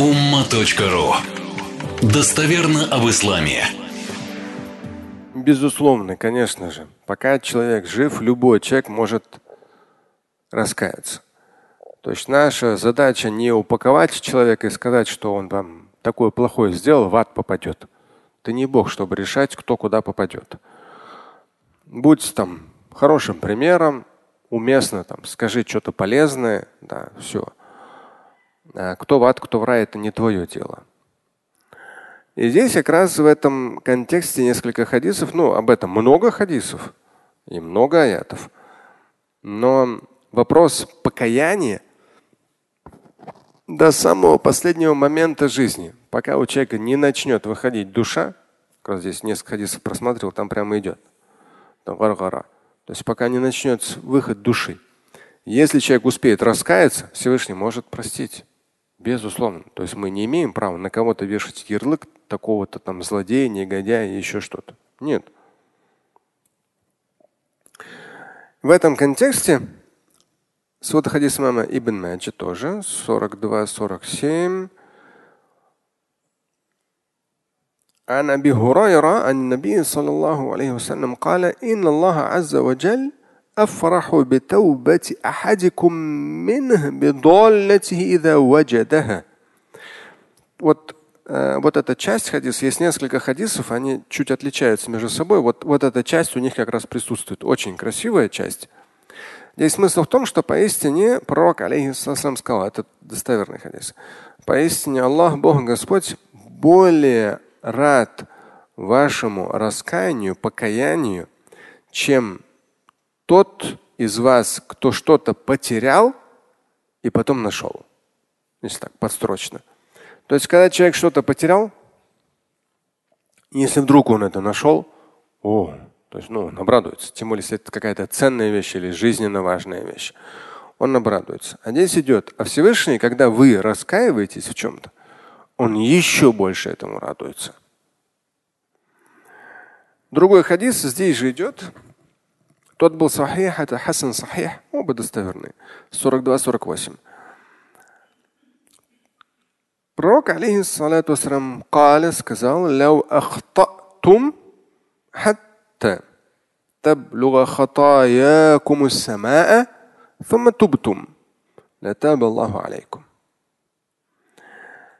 umma.ru Достоверно об исламе. Безусловно, конечно же. Пока человек жив, любой человек может раскаяться. То есть наша задача не упаковать человека и сказать, что он вам такое плохое сделал, в ад попадет. Ты не Бог, чтобы решать, кто куда попадет. Будь там хорошим примером, уместно там, скажи что-то полезное, да, все. А кто в ад, кто в рай, это не твое дело. И здесь как раз в этом контексте несколько хадисов, ну, об этом много хадисов и много аятов. Но вопрос покаяния до самого последнего момента жизни, пока у человека не начнет выходить душа, как раз здесь несколько хадисов просматривал, там прямо идет. Там гаргара. То есть пока не начнется выход души. Если человек успеет раскаяться, Всевышний может простить. Безусловно. То есть мы не имеем права на кого-то вешать ярлык такого-то там злодея, негодяя и еще что-то. Нет. В этом контексте свод хадис мама Ибн Маджи тоже 42-47. عن ابي هريره عن النبي صلى الله عليه وسلم قال ان الله عز وجل أفرح بتوبة أحدكم منه بضالته إذا وجدها. Вот, э, вот эта часть хадис, есть несколько хадисов, они чуть отличаются между собой. Вот, вот эта часть у них как раз присутствует. Очень красивая часть. Здесь смысл в том, что поистине пророк, алейхиссалам, сказал, это достоверный хадис, поистине Аллах, Бог Господь, более рад вашему раскаянию, покаянию, чем тот из вас, кто что-то потерял и потом нашел. Если так, подстрочно. То есть, когда человек что-то потерял, если вдруг он это нашел, о, то есть, ну, он обрадуется. Тем более, если это какая-то ценная вещь или жизненно важная вещь. Он обрадуется. А здесь идет. А Всевышний, когда вы раскаиваетесь в чем-то, он еще больше этому радуется. Другой хадис здесь же идет. Тот был сахих, это хасан сахих, оба достоверные. 42-48. Пророк, алейхиссалату вассалам, قال, сказал, لو أخطأتم حتى تبلغ خطاياكم السماء ثم تبتم لتاب الله عليكم.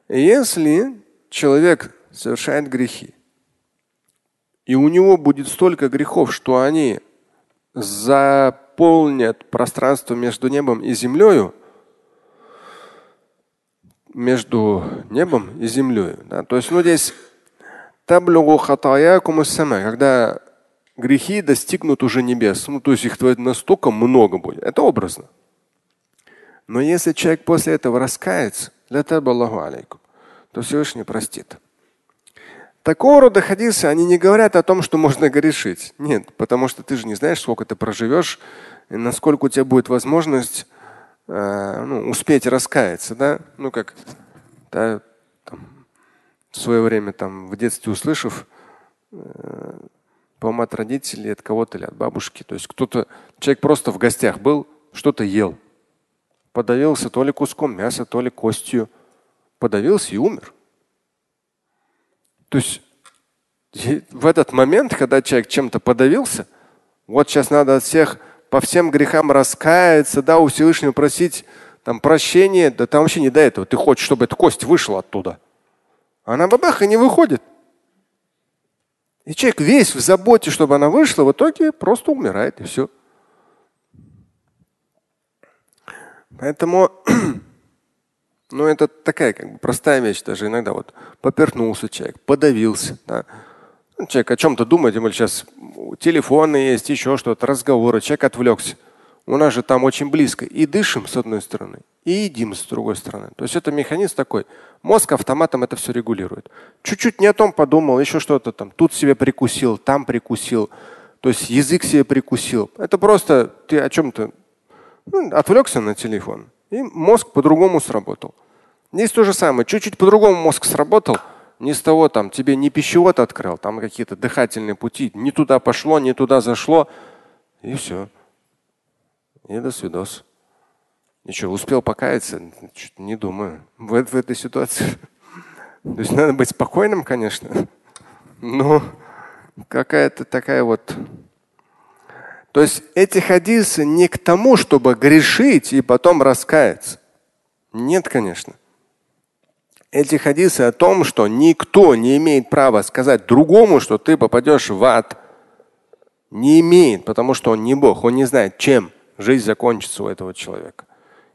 Если человек совершает грехи, и у него будет столько грехов, что они заполнят пространство между небом и землей, между небом и землей. Да? То есть, ну здесь когда грехи достигнут уже небес, ну то есть их настолько много будет. Это образно. Но если человек после этого раскается, то Всевышний простит. Такого рода хадисы, они не говорят о том, что можно грешить. Нет, потому что ты же не знаешь, сколько ты проживешь, и насколько у тебя будет возможность э, ну, успеть раскаяться. Да? Ну, как да, там, в свое время там, в детстве услышав, э, по-моему, от родителей, от кого-то или от бабушки. То есть кто-то, человек просто в гостях был, что-то ел. Подавился то ли куском мяса, то ли костью. Подавился и умер. То есть в этот момент, когда человек чем-то подавился, вот сейчас надо от всех по всем грехам раскаяться, да, у Всевышнего просить там прощения, да там вообще не до этого. Ты хочешь, чтобы эта кость вышла оттуда. Она бабаха не выходит. И человек весь в заботе, чтобы она вышла, в итоге просто умирает и все. Поэтому ну, это такая как бы простая вещь даже иногда. Вот поперхнулся человек, подавился. Да. Ну, человек о чем-то думает, более сейчас телефоны есть, еще что-то, разговоры, человек отвлекся. У нас же там очень близко. И дышим с одной стороны, и едим с другой стороны. То есть это механизм такой. Мозг автоматом это все регулирует. Чуть-чуть не о том подумал, еще что-то там. Тут себе прикусил, там прикусил. То есть язык себе прикусил. Это просто ты о чем-то ну, отвлекся на телефон. И мозг по-другому сработал. Здесь то же самое. Чуть-чуть по-другому мозг сработал. Не с того там тебе не пищевод открыл, там какие-то дыхательные пути. Не туда пошло, не туда зашло. И все. И до свидос. Ничего, успел покаяться? Не думаю. В, в этой ситуации. То есть надо быть спокойным, конечно. Но какая-то такая вот то есть эти хадисы не к тому, чтобы грешить и потом раскаяться. Нет, конечно. Эти хадисы о том, что никто не имеет права сказать другому, что ты попадешь в ад. Не имеет, потому что он не Бог, он не знает, чем жизнь закончится у этого человека.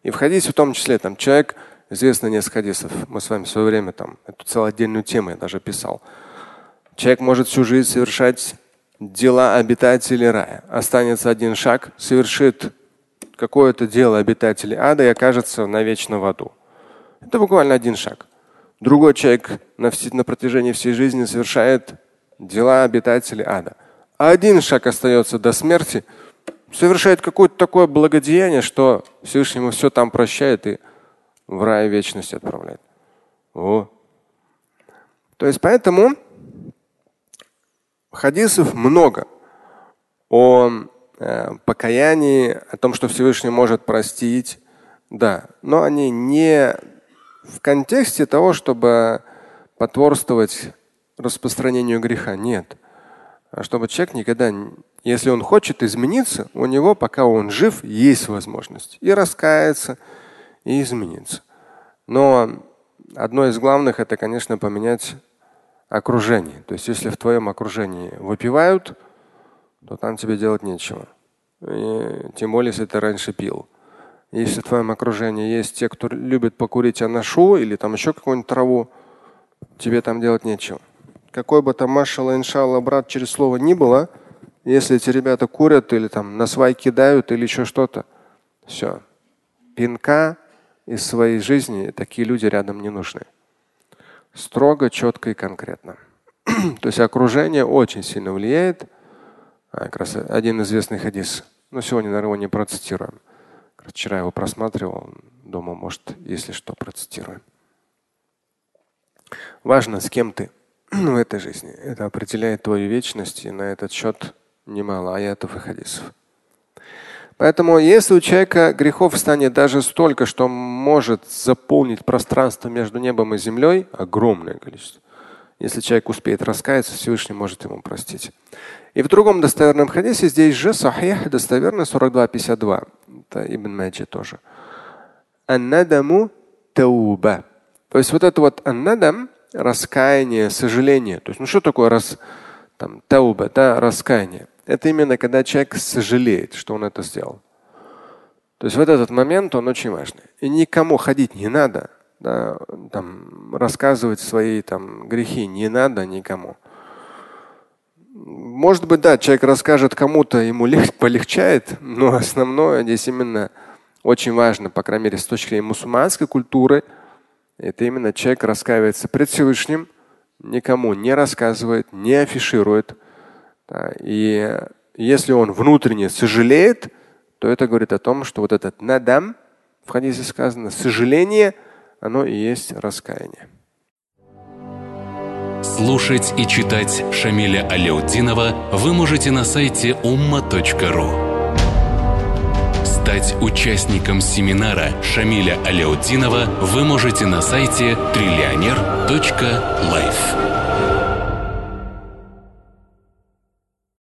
И в хадисе в том числе там человек, известно несколько хадисов, мы с вами в свое время там эту целую отдельную тему я даже писал. Человек может всю жизнь совершать дела обитателей рая. Останется один шаг, совершит какое-то дело обитателей ада и окажется навечно в аду. Это буквально один шаг. Другой человек на, на протяжении всей жизни совершает дела обитателей ада. А один шаг остается до смерти, совершает какое-то такое благодеяние, что Всевышнему все там прощает и в рай вечности отправляет. О. То есть поэтому Хадисов много о э, покаянии, о том, что Всевышний может простить, да, но они не в контексте того, чтобы потворствовать распространению греха. Нет. А чтобы человек никогда, если он хочет измениться, у него, пока он жив, есть возможность и раскаяться, и измениться. Но одно из главных это, конечно, поменять окружении. То есть если в твоем окружении выпивают, то там тебе делать нечего. И, тем более, если ты раньше пил. Если в твоем окружении есть те, кто любит покурить анашу или там еще какую-нибудь траву, тебе там делать нечего. Какой бы там машала, иншалла, брат, через слово ни было, если эти ребята курят или там на свай кидают или еще что-то, все. Пинка из своей жизни такие люди рядом не нужны строго, четко и конкретно. То есть окружение очень сильно влияет. А, как раз один известный хадис. Но сегодня, наверное, его не процитируем. Вчера его просматривал. Думаю, может, если что, процитируем. Важно, с кем ты в этой жизни. Это определяет твою вечность, и на этот счет немало аятов и хадисов. Поэтому если у человека грехов станет даже столько, что может заполнить пространство между небом и землей, огромное количество. Если человек успеет раскаяться, Всевышний может ему простить. И в другом достоверном хадисе здесь же сахих достоверно 42.52. Это Ибн Маджи тоже. Аннадаму тауба. То есть вот это вот аннадам, раскаяние, сожаление. То есть ну что такое раз, там, тауба, да, раскаяние? Это именно когда человек сожалеет, что он это сделал. То есть вот этот момент, он очень важный. И никому ходить не надо, да, там, рассказывать свои там, грехи не надо никому. Может быть, да, человек расскажет кому-то, ему полегчает, но основное здесь именно очень важно, по крайней мере, с точки зрения мусульманской культуры, это именно человек раскаивается пред Всевышним, никому не рассказывает, не афиширует, и если он внутренне сожалеет, то это говорит о том, что вот этот надам, в хадисе сказано, сожаление, оно и есть раскаяние. Слушать и читать Шамиля Аляутдинова вы можете на сайте umma.ru. Стать участником семинара Шамиля Аляутдинова вы можете на сайте триллионер.life.